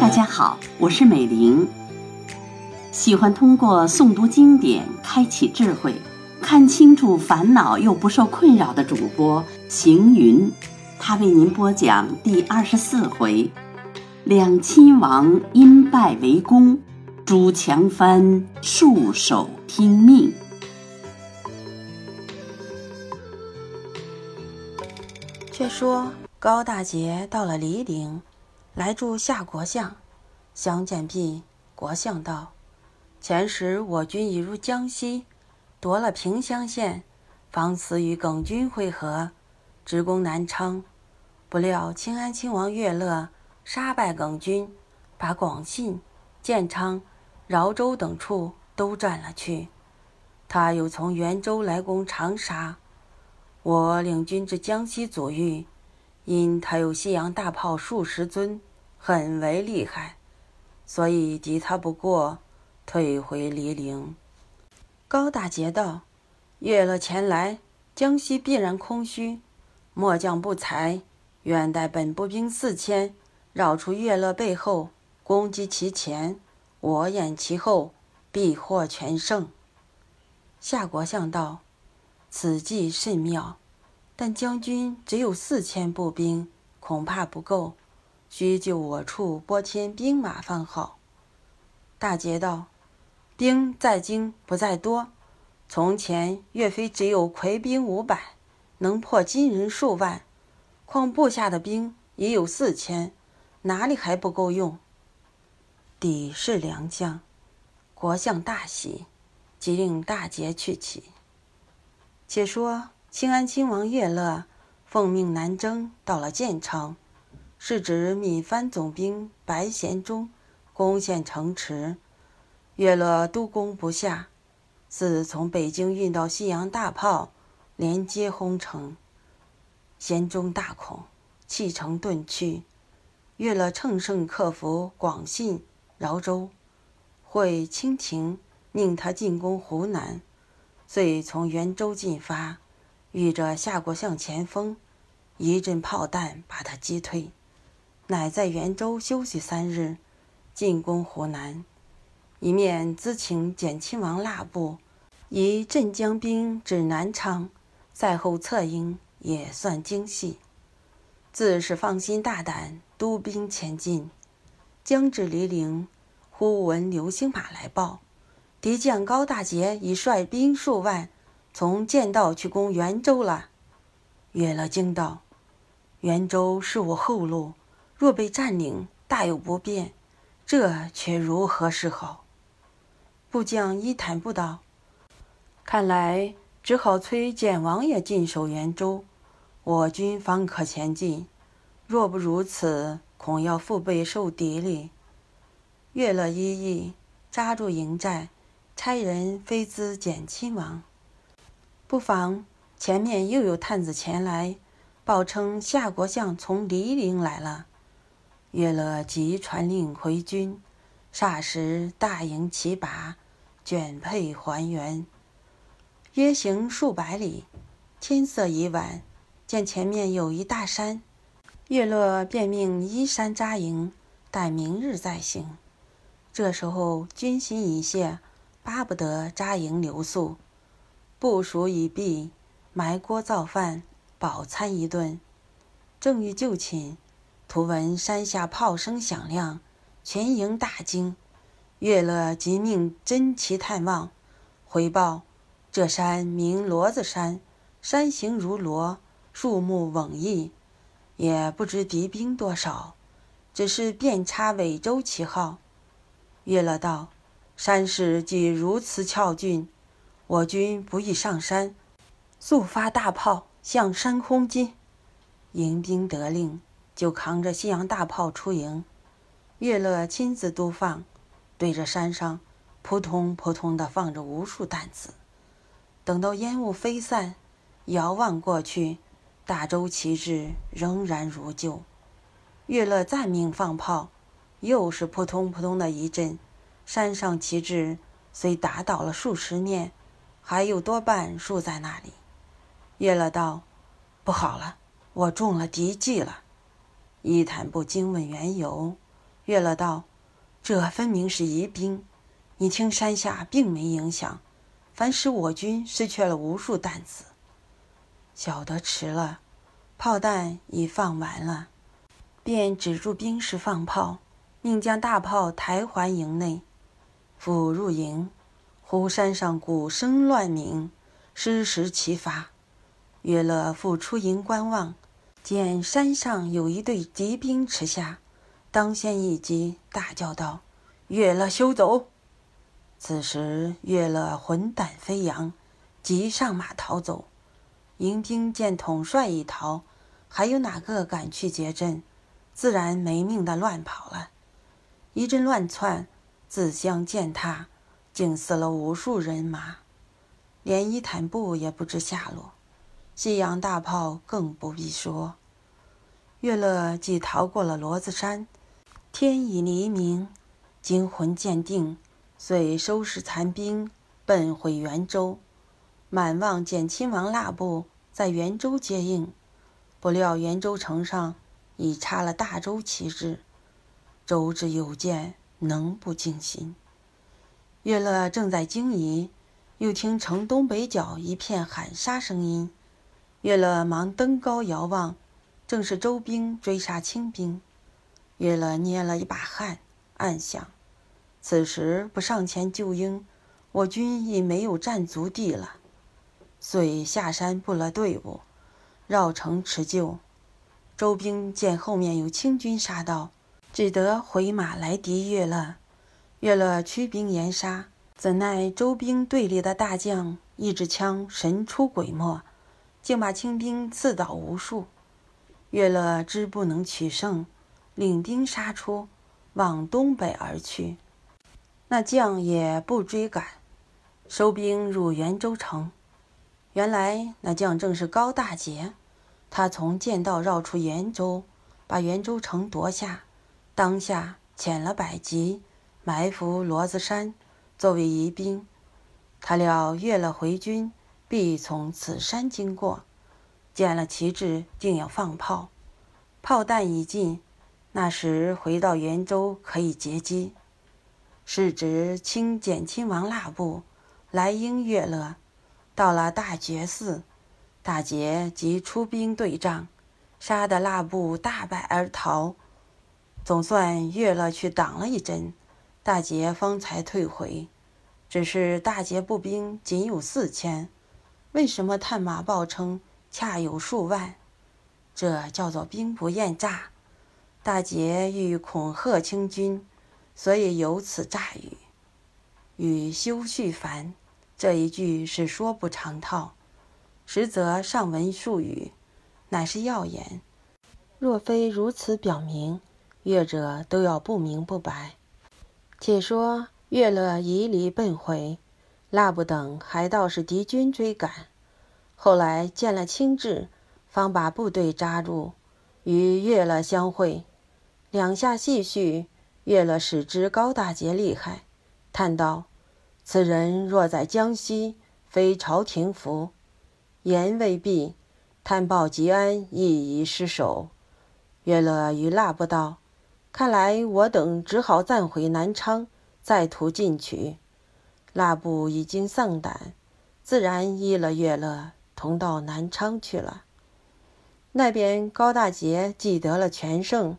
大家好，我是美玲。喜欢通过诵读经典开启智慧，看清楚烦恼又不受困扰的主播行云，他为您播讲第二十四回：两亲王因败为公，朱强藩束手听命。却说高大杰到了黎陵。来助夏国相，相见毕，国相道：“前时我军已入江西，夺了平乡县，方辞与耿军会合，直攻南昌。不料清安亲王乐乐杀败耿军，把广信、建昌、饶州等处都占了去。他又从袁州来攻长沙，我领军至江西左御。”因他有西洋大炮数十尊，很为厉害，所以敌他不过，退回黎陵。高大捷道：“月乐前来，江西必然空虚。末将不才，愿带本部兵四千，绕出月乐背后，攻击其前，我掩其后，必获全胜。”夏国相道：“此计甚妙。”但将军只有四千步兵，恐怕不够，需就我处拨添兵马方好。大捷道：“兵在精不在多。从前岳飞只有魁兵五百，能破金人数万，况部下的兵已有四千，哪里还不够用？”底是良将，国相大喜，即令大捷去起。且说。清安亲王乐乐奉命南征，到了建昌，是指米番总兵白贤忠攻陷城池，乐乐督攻不下，自从北京运到西洋大炮，连接轰城。贤忠大恐，弃城遁去。乐乐乘胜克服广信、饶州，会清廷命他进攻湖南，遂从元州进发。遇着夏国相前锋，一阵炮弹把他击退，乃在元州休息三日，进攻湖南。一面咨请简亲王蜡部，以镇江兵指南昌，赛后策应，也算精细。自是放心大胆，督兵前进。将至黎陵，忽闻流星马来报，敌将高大杰已率兵数万。从剑道去攻袁州了，乐乐惊道：“袁州是我后路，若被占领，大有不便，这却如何是好？”部将一坦不道：“看来只好催简王爷进守袁州，我军方可前进。若不如此，恐要腹背受敌哩。”乐乐一意，扎住营寨，差人飞咨简亲王。不妨，前面又有探子前来，报称夏国相从黎陵来了。乐乐即传令回军，霎时大营齐拔，卷配还原。约行数百里，天色已晚，见前面有一大山，乐乐便命依山扎营，待明日再行。这时候军心已泄，巴不得扎营留宿。部署已毕，埋锅造饭，饱餐一顿。正欲就寝，突闻山下炮声响亮，全营大惊。乐乐即命侦旗探望，回报：这山名骡子山，山形如骡，树木蓊郁，也不知敌兵多少，只是遍插尾州旗号。乐乐道：山势既如此峭峻。我军不宜上山，速发大炮向山轰击。迎兵得令，就扛着西洋大炮出营。乐乐亲自督放，对着山上扑通扑通地放着无数弹子。等到烟雾飞散，遥望过去，大周旗帜仍然如旧。乐乐再命放炮，又是扑通扑通的一阵，山上旗帜虽打倒了数十面。还有多半竖在那里。乐乐道：“不好了，我中了敌计了。”伊坦布惊问缘由，乐乐道：“这分明是疑兵，你听山下并没影响，反使我军失去了无数弹子。”晓得迟了，炮弹已放完了，便止住兵士放炮，命将大炮抬还营内。甫入营，忽山上鼓声乱鸣，失石齐发。乐乐复出营观望，见山上有一队敌兵驰下，当先一击，大叫道：“乐乐休走！”此时乐乐魂胆飞扬，急上马逃走。营兵见统帅已逃，还有哪个敢去劫阵？自然没命的乱跑了，一阵乱窜。自相践踏，竟死了无数人马，连伊坦布也不知下落。西洋大炮更不必说。乐乐既逃过了骡子山，天已黎明，惊魂渐定，遂收拾残兵，奔回元州，满望见亲王腊部在元州接应。不料元州城上已插了大周旗帜，周之有见。能不惊心？乐乐正在惊疑，又听城东北角一片喊杀声音。乐乐忙登高遥望，正是周兵追杀清兵。乐乐捏了一把汗，暗想：此时不上前救应，我军已没有战足地了。遂下山布了队伍，绕城持救。周兵见后面有清军杀到。只得回马来敌乐乐，乐乐驱兵严杀，怎奈周兵队里的大将一支枪神出鬼没，竟把清兵刺倒无数。乐乐知不能取胜，领兵杀出，往东北而去。那将也不追赶，收兵入元州城。原来那将正是高大杰，他从剑道绕出元州，把元州城夺下。当下遣了百骑埋伏骡子山，作为疑兵。他料乐乐回军必从此山经过，见了旗帜，定要放炮。炮弹已尽，那时回到元州可以截击。是值清简亲王腊部来迎乐乐，到了大觉寺，大捷即出兵对仗，杀得腊部大败而逃。总算越了去挡了一针，大捷方才退回。只是大捷步兵仅有四千，为什么探马报称恰有数万？这叫做兵不厌诈。大捷欲恐吓清军，所以有此诈语。与修绪凡这一句是说不长套，实则上文术语，乃是要言。若非如此表明。乐者都要不明不白。且说乐乐移离奔回，腊不等还道是敌军追赶。后来见了清志，方把部队扎入，与乐乐相会。两下细叙，乐乐使知高大杰厉害，叹道：“此人若在江西，非朝廷服。”言未毕，探报吉安亦已失守。乐乐与腊不道。看来我等只好暂回南昌，再图进取。腊部已经丧胆，自然依了乐乐，同到南昌去了。那边高大杰既得了全胜，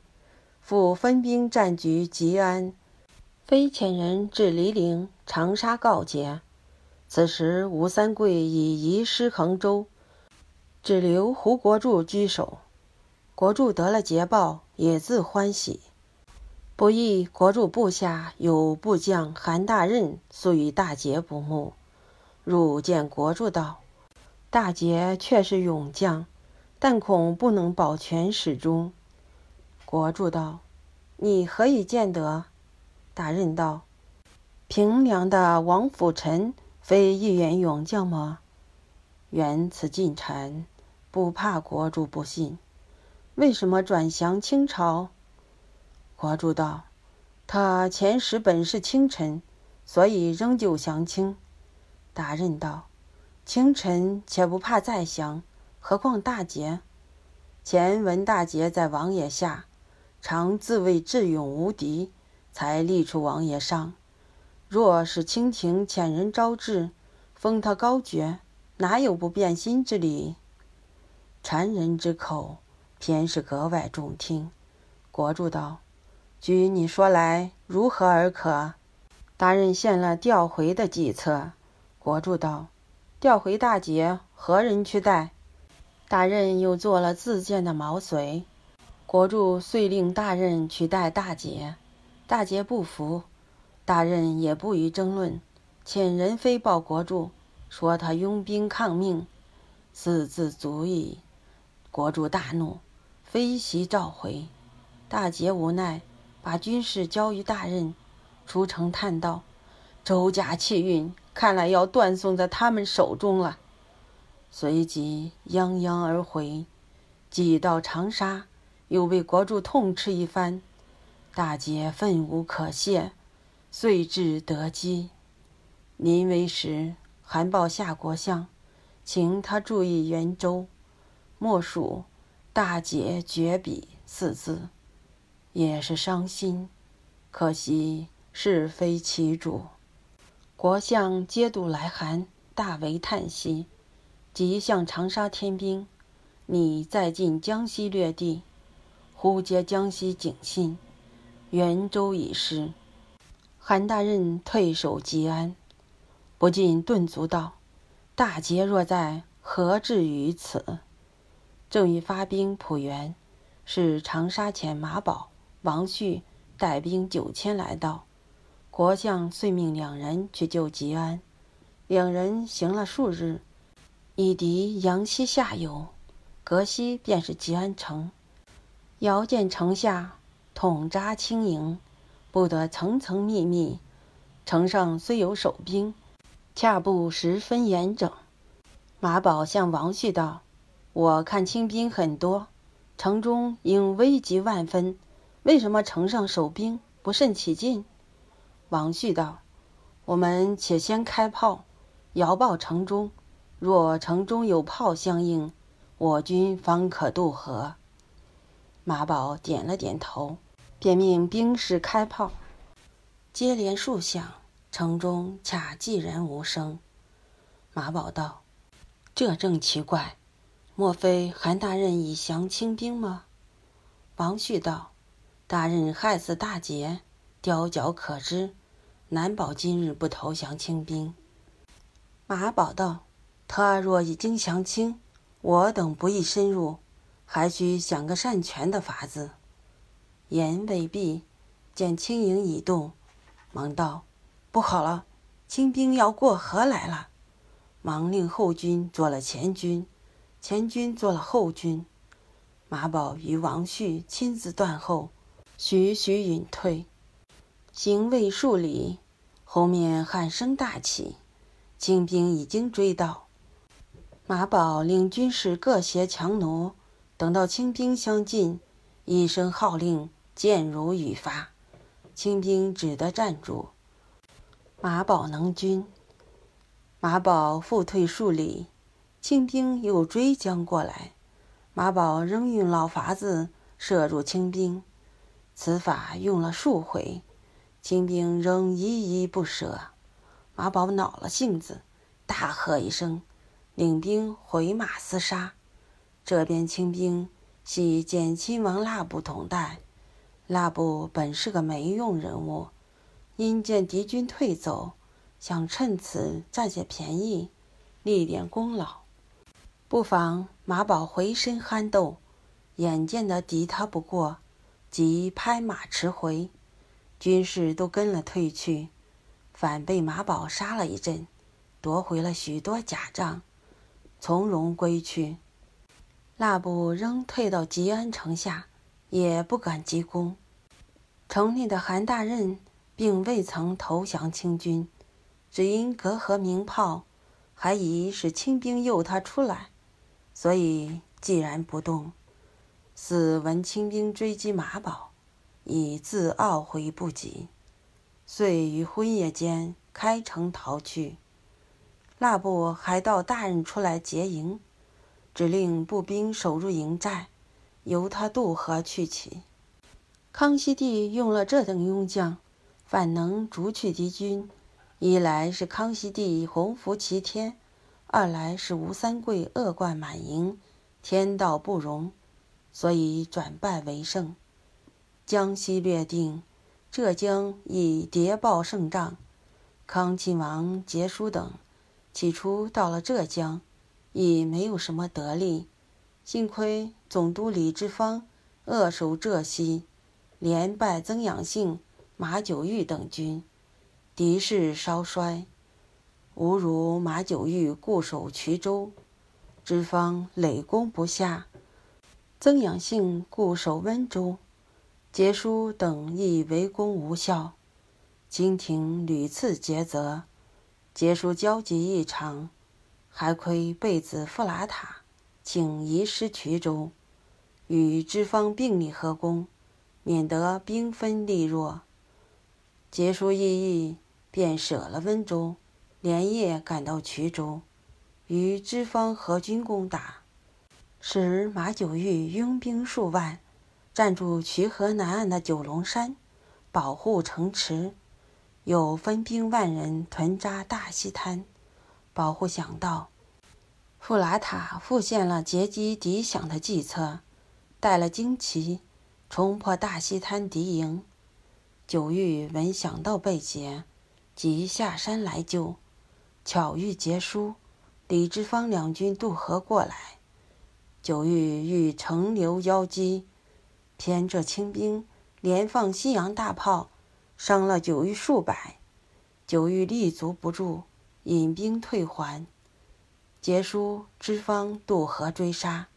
复分兵占据吉安，非遣人至黎陵、长沙告捷。此时吴三桂已移师衡州，只留胡国柱居守。国柱得了捷报，也自欢喜。不意国主部下有部将韩大任素与大捷不睦，入见国主道：“大捷却是勇将，但恐不能保全始终。”国主道：“你何以见得？”大任道：“平凉的王辅臣非一员勇将吗？原此进谗，不怕国主不信。为什么转降清朝？”国主道：“他前时本是清臣，所以仍旧降清。”大任道：“清臣且不怕再降，何况大捷？前文大捷在王爷下，常自谓智勇无敌，才立出王爷上。若是清廷遣人招致，封他高爵，哪有不变心之理？谗人之口，偏是格外中听。国柱道：“据你说来，如何而可？”大人献了调回的计策。国柱道：“调回大捷，何人去代？”大任又做了自荐的毛遂。国柱遂令大任去代大捷。大捷不服，大任也不予争论，遣人飞报国柱，说他拥兵抗命，四字足矣。国柱大怒，飞袭召回。大捷无奈，把军事交于大任，出城叹道：“周家气运，看来要断送在他们手中了。”随即泱泱而回。既到长沙，又被国柱痛斥一番，大捷愤无可泄，遂至得机。临危时，函报夏国相，请他注意袁州。莫属“大捷绝笔”四字，也是伤心。可惜是非其主。国相皆度来函，大为叹息，即向长沙添兵。你再进江西略地，忽接江西警信，袁州已失。韩大任退守吉安，不禁顿足道：“大捷若在，何至于此？”正欲发兵浦原，是长沙遣马宝、王旭带兵九千来到，国相遂命两人去救吉安。两人行了数日，已敌阳西下游，隔西便是吉安城。遥见城下统扎轻营，布得层层密密，城上虽有守兵，恰不十分严整。马宝向王旭道。我看清兵很多，城中应危急万分，为什么城上守兵不甚起劲？王旭道：“我们且先开炮，遥报城中，若城中有炮相应，我军方可渡河。”马宝点了点头，便命兵士开炮。接连数响，城中恰寂然无声。马宝道：“这正奇怪。”莫非韩大人已降清兵吗？王旭道：“大人害死大姐，雕脚可知，难保今日不投降清兵。”马宝道：“他若已经降清，我等不宜深入，还需想个善权的法子。”言未毕，见轻营已动，忙道：“不好了，清兵要过河来了！”忙令后军做了前军。前军做了后军，马宝与王旭亲自断后，徐徐隐退，行未数里，后面喊声大起，清兵已经追到。马宝令军士各携强弩，等到清兵相近，一声号令，箭如雨发，清兵只得站住。马宝能军，马宝复退数里。清兵又追将过来，马宝仍用老法子射入清兵，此法用了数回，清兵仍依依不舍。马宝恼了性子，大喝一声，领兵回马厮杀。这边清兵系简亲王蜡布统带，蜡布本是个没用人物，因见敌军退走，想趁此占些便宜，立点功劳。不妨马宝回身酣斗，眼见得敌他不过，即拍马驰回，军士都跟了退去，反被马宝杀了一阵，夺回了许多甲仗，从容归去。那部仍退到吉安城下，也不敢急攻。城内的韩大任并未曾投降清军，只因隔河鸣炮，还疑是清兵诱他出来。所以，既然不动，似闻清兵追击马宝，已自懊悔不及，遂于昏夜间开城逃去。那部还到大人出来劫营，指令步兵守入营寨，由他渡河去起。康熙帝用了这等庸将，反能逐去敌军，一来是康熙帝洪福齐天，二来是吴三桂恶贯满盈，天道不容，所以转败为胜。江西略定，浙江已谍报胜仗。康亲王杰叔等起初到了浙江，亦没有什么得力。幸亏总督李之芳扼守浙西，连败曾养性、马九玉等军，敌势稍衰。吾如马九玉固守衢州，之方累攻不下；曾养性固守温州，杰叔等亦围攻无效。金廷屡次诘责，杰叔焦急异常，还亏贝子富拉塔，请移师衢州，与知方并力合攻，免得兵分力弱。杰叔异议，便舍了温州，连夜赶到衢州，与知方合军攻打，使马九玉拥兵数万，占住渠河南岸的九龙山，保护城池。又分兵万人屯扎大西滩，保护响道。富拉塔复现了截击敌饷的计策，带了旌旗，冲破大西滩敌营。九玉闻响道被劫，即下山来救。巧遇杰书，李之芳两军渡河过来，九玉欲乘流邀击，偏这清兵连放西洋大炮。伤了九玉数百，九玉立足不住，引兵退还。杰叔知方渡河追杀，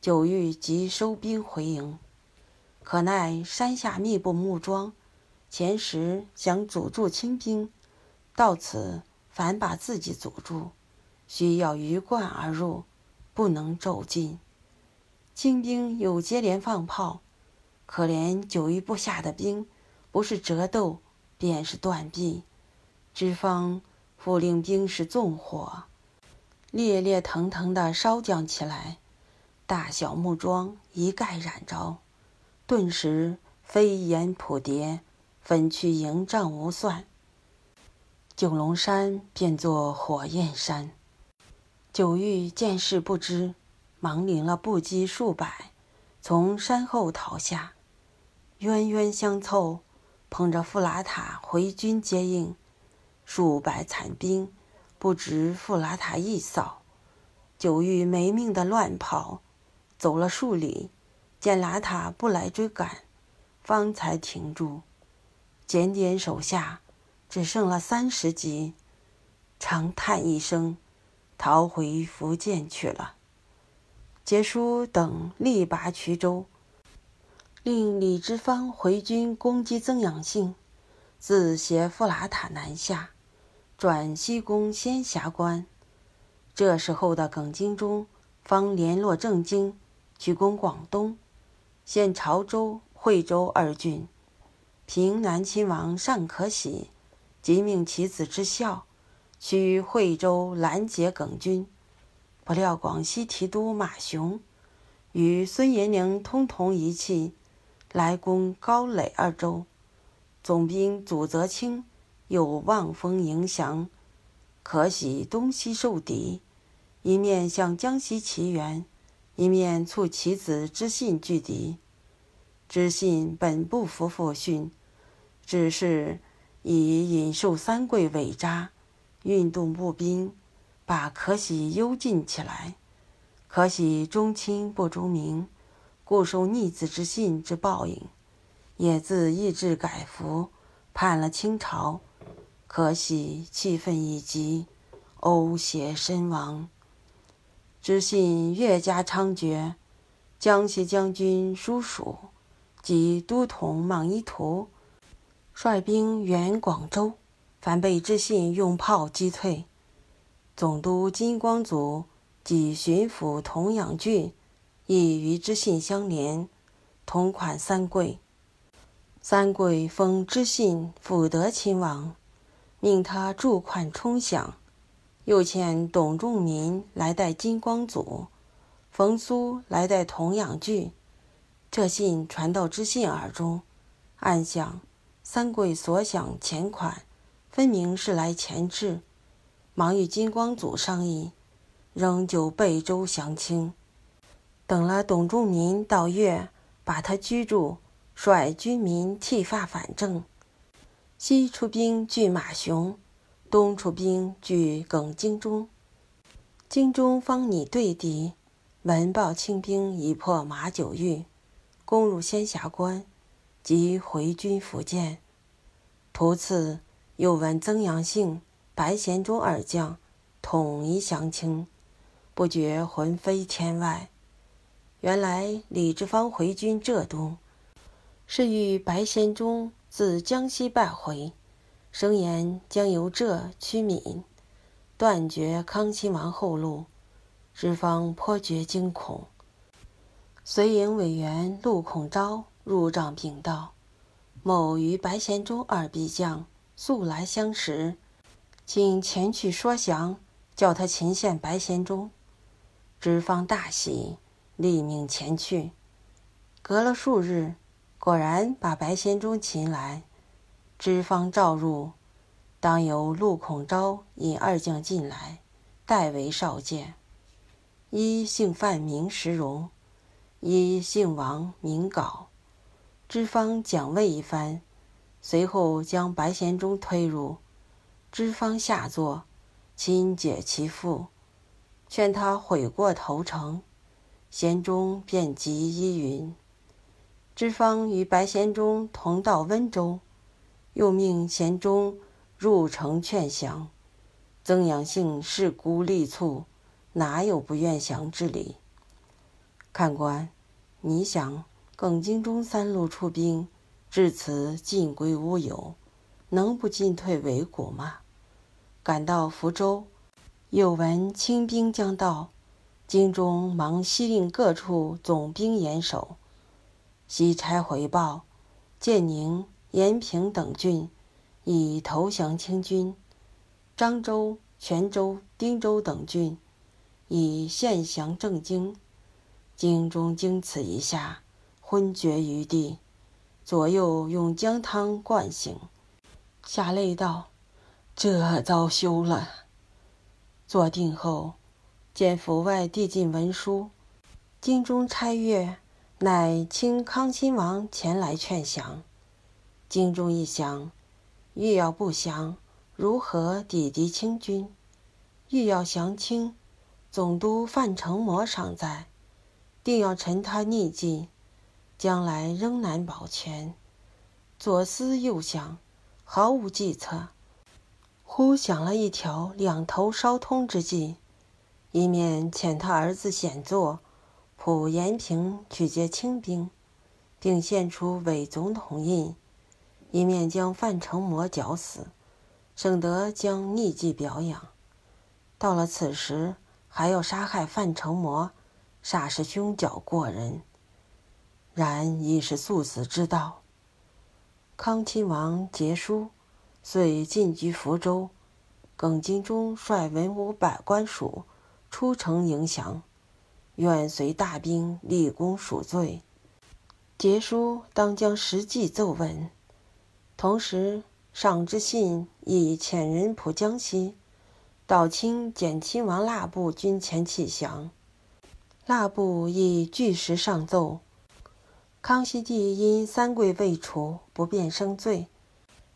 九玉即收兵回营。可奈山下密布木桩，前时想阻住清兵，到此反把自己阻住，需要鱼贯而入，不能骤进。清兵又接连放炮，可怜九玉部下的兵。不是折斗，便是断臂。知方复令兵士纵火，烈烈腾腾地烧将起来，大小木桩一概燃着，顿时飞烟扑蝶，焚去营帐无算。九龙山变作火焰山。九玉见势不知，忙领了步骑数百，从山后逃下，冤冤相凑。捧着富拉塔回军接应，数百残兵不值富拉塔一扫。九玉没命的乱跑，走了数里，见拉塔不来追赶，方才停住，检点手下，只剩了三十级，长叹一声，逃回福建去了。杰叔等力拔衢州。令李之芳回军攻击曾养性，自携富拉塔南下，转西攻仙霞关。这时候的耿精忠方联络郑经，去攻广东，现潮州、惠州二郡。平南亲王尚可喜，即命其子之孝，去惠州拦截耿军。不料广西提督马雄与孙延龄通同一气。来攻高垒二州，总兵祖泽清有望风迎降，可喜东西受敌，一面向江西齐援，一面促其子知信拒敌。知信本不服父训，只是以引受三桂伪扎，运动步兵，把可喜幽禁起来。可喜忠亲不忠明。故受逆子之信之报应，也自意志改服，叛了清朝。可喜气愤已极，呕血身亡。知信越加猖獗，江西将军叔属及都统莽夷图率兵援广州，凡被知信用炮击退。总督金光祖及巡抚童养俊。亦与知信相连，同款三桂。三桂封知信辅德亲王，命他驻款充饷，又遣董仲民来代金光祖，冯苏来带童养具。这信传到知信耳中，暗想：三桂所想钱款，分明是来前置。忙与金光祖商议，仍旧备州降清。等了董仲民到岳，把他居住，率军民剃发反正。西出兵拒马雄，东出兵拒耿精忠。精忠方拟对敌，闻报清兵已破马九峪，攻入仙霞关，即回军福建。途次又闻曾阳姓、白贤忠二将统一降清，不觉魂飞天外。原来李志芳回军浙东，是遇白贤忠自江西败回，声言将由浙驱闽，断绝康亲王后路。知方颇觉惊恐，随营委员陆孔昭入帐禀道：“某与白贤忠二臂将素来相识，请前去说降，叫他擒献白贤忠。”知方大喜。立命前去，隔了数日，果然把白仙忠擒来。知方召入，当由陆孔昭引二将进来，代为少见。一姓范名石荣，一姓王名杲。知方讲问一番，随后将白贤忠推入。知方下座，亲解其腹，劝他悔过投诚。贤忠便即依云。知方与白贤忠同到温州，又命贤忠入城劝降。曾阳性势孤力促，哪有不愿降之理？看官，你想，耿京忠三路出兵，至此尽归乌有，能不进退维谷吗？赶到福州，又闻清兵将到。京中忙西令各处总兵严守，西差回报，建宁、延平等郡已投降清军；漳州、泉州、汀州等郡已献降正京。京中经此一下，昏厥于地，左右用姜汤灌醒，下泪道：“这遭休了。”坐定后。见府外递进文书，京中差阅，乃清康亲王前来劝降。京中一想，欲要不降，如何抵敌清军？欲要降清，总督范成模尚在，定要陈他逆计，将来仍难保全。左思右想，毫无计策。忽想了一条两头烧通之计。一面遣他儿子显作，普延平去接清兵，并献出伪总统印；一面将范成模绞死，省得将逆计表扬。到了此时，还要杀害范成模，煞是凶狡过人。然亦是速死之道。康亲王结书，遂进居福州。耿精忠率文武百官署。出城迎降，愿随大兵立功赎罪。节书当将实际奏闻。同时上之信亦遣人仆江西，道清简亲王蜡部军前弃降。蜡部亦据实上奏。康熙帝因三桂未除，不便生罪，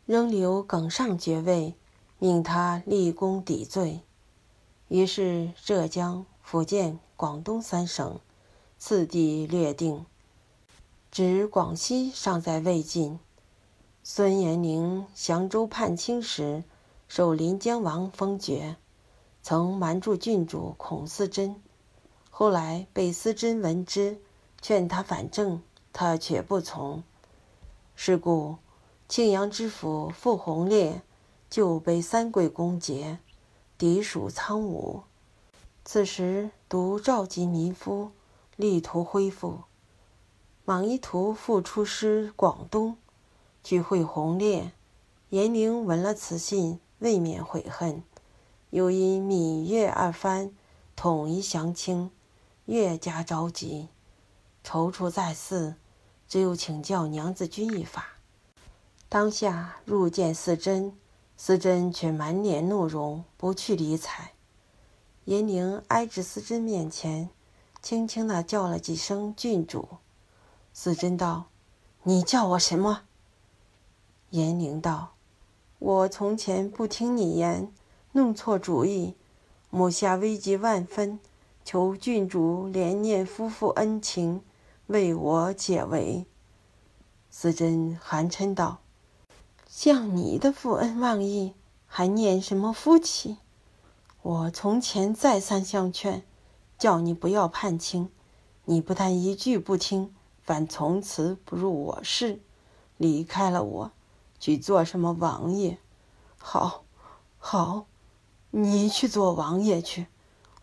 仍留耿尚爵位，命他立功抵罪。于是，浙江、福建、广东三省，次第略定。指广西尚在魏晋。孙延龄降州叛清时，受临江王封爵，曾瞒住郡主孔思贞。后来被思贞闻之，劝他反正，他却不从。是故，庆阳知府傅弘烈就被三桂攻劫。敌属苍梧，此时独召集民夫，力图恢复。莽夷图复出师广东，聚会弘烈。严陵闻了此信，未免悔恨，又因闽粤二藩统一降清，越加着急，踌躇在四，只有请教娘子军一法。当下入见四珍，四珍却满脸怒容，不去理睬。严宁挨至四珍面前，轻轻地叫了几声“郡主”。四珍道：“你叫我什么？”严宁道：“我从前不听你言，弄错主意，母下危急万分，求郡主怜念夫妇恩情，为我解围。”思真寒嗔道：“像你的负恩忘义，还念什么夫妻？我从前再三相劝，叫你不要叛亲，你不但一句不听。”反从此不入我室，离开了我，去做什么王爷？好，好，你去做王爷去。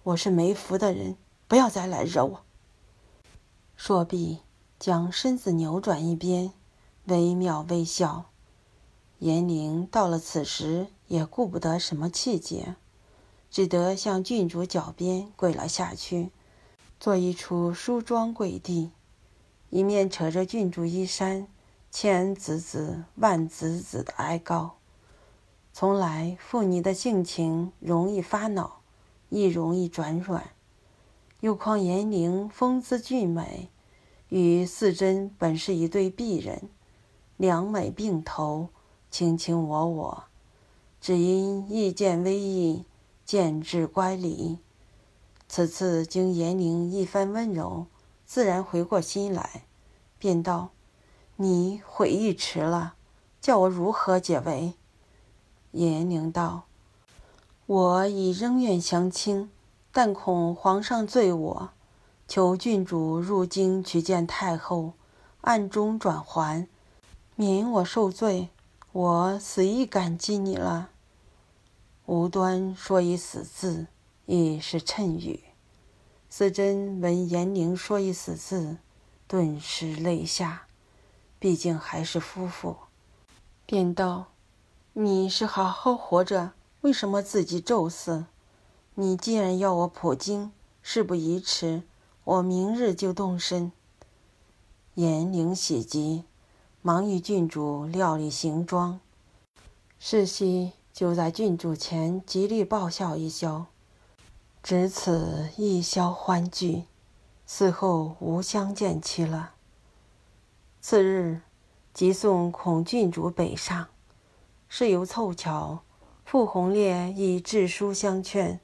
我是没福的人，不要再来惹我。说毕，将身子扭转一边，微妙微笑。严玲到了此时，也顾不得什么气节，只得向郡主脚边跪了下去，做一出梳妆跪地。一面扯着郡主衣衫，千子子万子子的哀告。从来妇女的性情容易发恼，亦容易转软。又况严玲风姿俊美，与四珍本是一对璧人，两美并头，卿卿我我。只因意见微异，见智乖离。此次经严玲一番温柔。自然回过心来，便道：“你悔意迟了，叫我如何解围？”严宁道：“我已仍愿相亲，但恐皇上罪我，求郡主入京去见太后，暗中转还，免我受罪。我死亦感激你了。”无端说一死字，亦是谶语。四真闻严宁说一死字，顿时泪下。毕竟还是夫妇，便道：“你是好好活着，为什么自己咒死？你既然要我普京，事不宜迟，我明日就动身。”严宁喜极，忙与郡主料理行装。世袭就在郡主前极力报效一宵。只此一宵欢聚，此后无相见期了。次日，即送孔郡主北上，事由凑巧，傅红烈以致书相劝，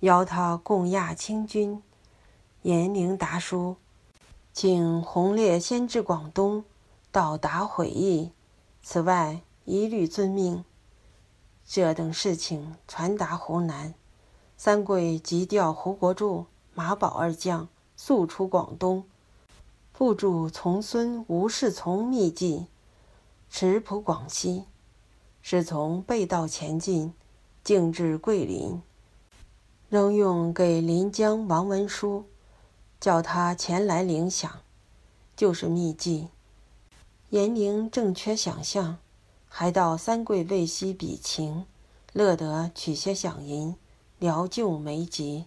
邀他共亚清军。严宁达书，请洪烈先至广东，到达悔意，此外一律遵命。这等事情传达湖南。三桂即调胡国柱、马宝二将速出广东，副助从孙吴世从密计，持仆广西。是从背道前进，径至桂林，仍用给临江王文书，叫他前来领饷，就是秘计。严宁正缺饷项，还到三桂未息比情，乐得取些饷银。聊救没急，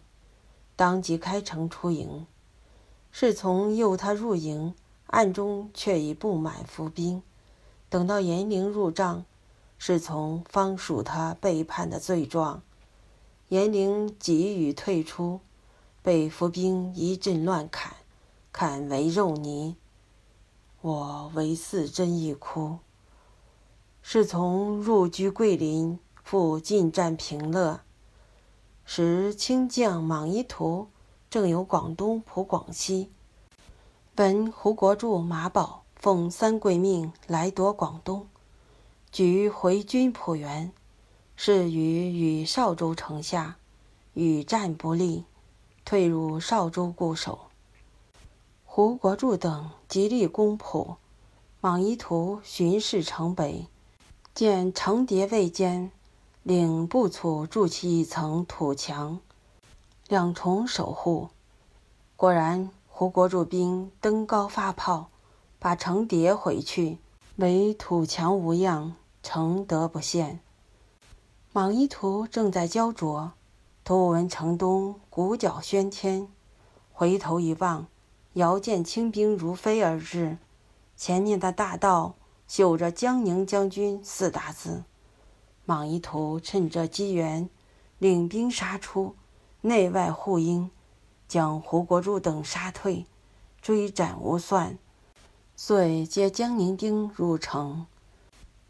当即开城出营。侍从诱他入营，暗中却已布满伏兵。等到严陵入帐，侍从方数他背叛的罪状。严陵急于退出，被伏兵一阵乱砍，砍为肉泥。我为四真一哭。侍从入居桂林，复进战平乐。时清将莽夷图正由广东普广西，闻胡国柱、马宝奉三桂命来夺广东，举回军普原，是与与少州城下，与战不利，退入少州固守。胡国柱等极力攻普，莽夷图巡视城北，见城叠未坚。领部卒筑起一层土墙，两重守护。果然，胡国柱兵登高发炮，把城叠回去，唯土墙无恙，城得不陷。莽夷图正在焦灼，突闻城东鼓角喧天，回头一望，遥见清兵如飞而至，前面的大道绣着“江宁将军”四大字。莽夷图趁着机缘，领兵杀出，内外护应，将胡国柱等杀退，追斩无算，遂接江宁兵入城。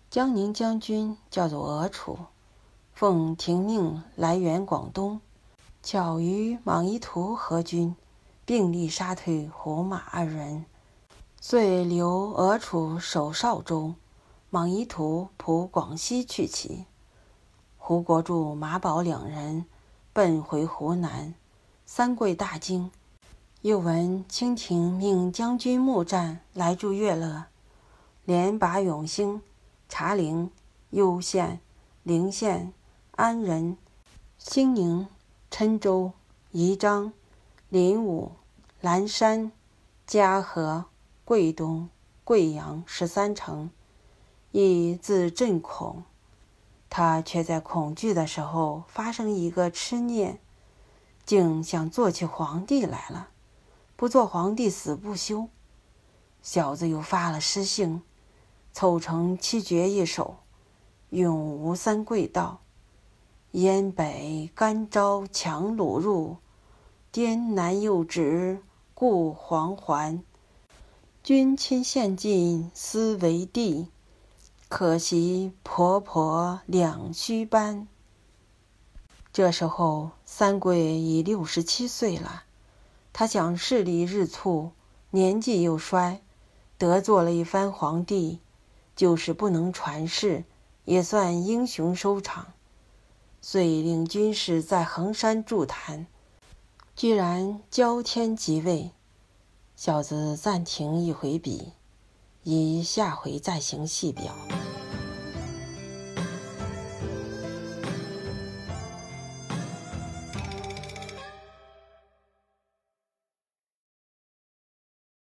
江宁将军叫做额楚，奉廷命来援广东，巧与莽夷图合军，并力杀退胡马二人，遂留额楚守邵州。莽夷图普广西去其，胡国柱、马宝两人奔回湖南。三桂大惊，又闻清廷命将军木战来助乐乐，连拔永兴、茶陵、攸县、陵县、安仁、兴宁、郴州、宜章、临武、蓝山、嘉禾、桂东、贵阳十三城。亦自震恐，他却在恐惧的时候发生一个痴念，竟想做起皇帝来了。不做皇帝死不休。小子又发了诗性，凑成七绝一首，咏吴三桂道：“燕北干招强虏入，滇南又指故黄还。君亲献尽思为帝。”可惜婆婆两须斑。这时候，三桂已六十七岁了。他想势力日促，年纪又衰，得做了一番皇帝，就是不能传世，也算英雄收场。遂令军士在衡山筑坛，居然交天即位。小子暂停一回笔，以下回再行细表。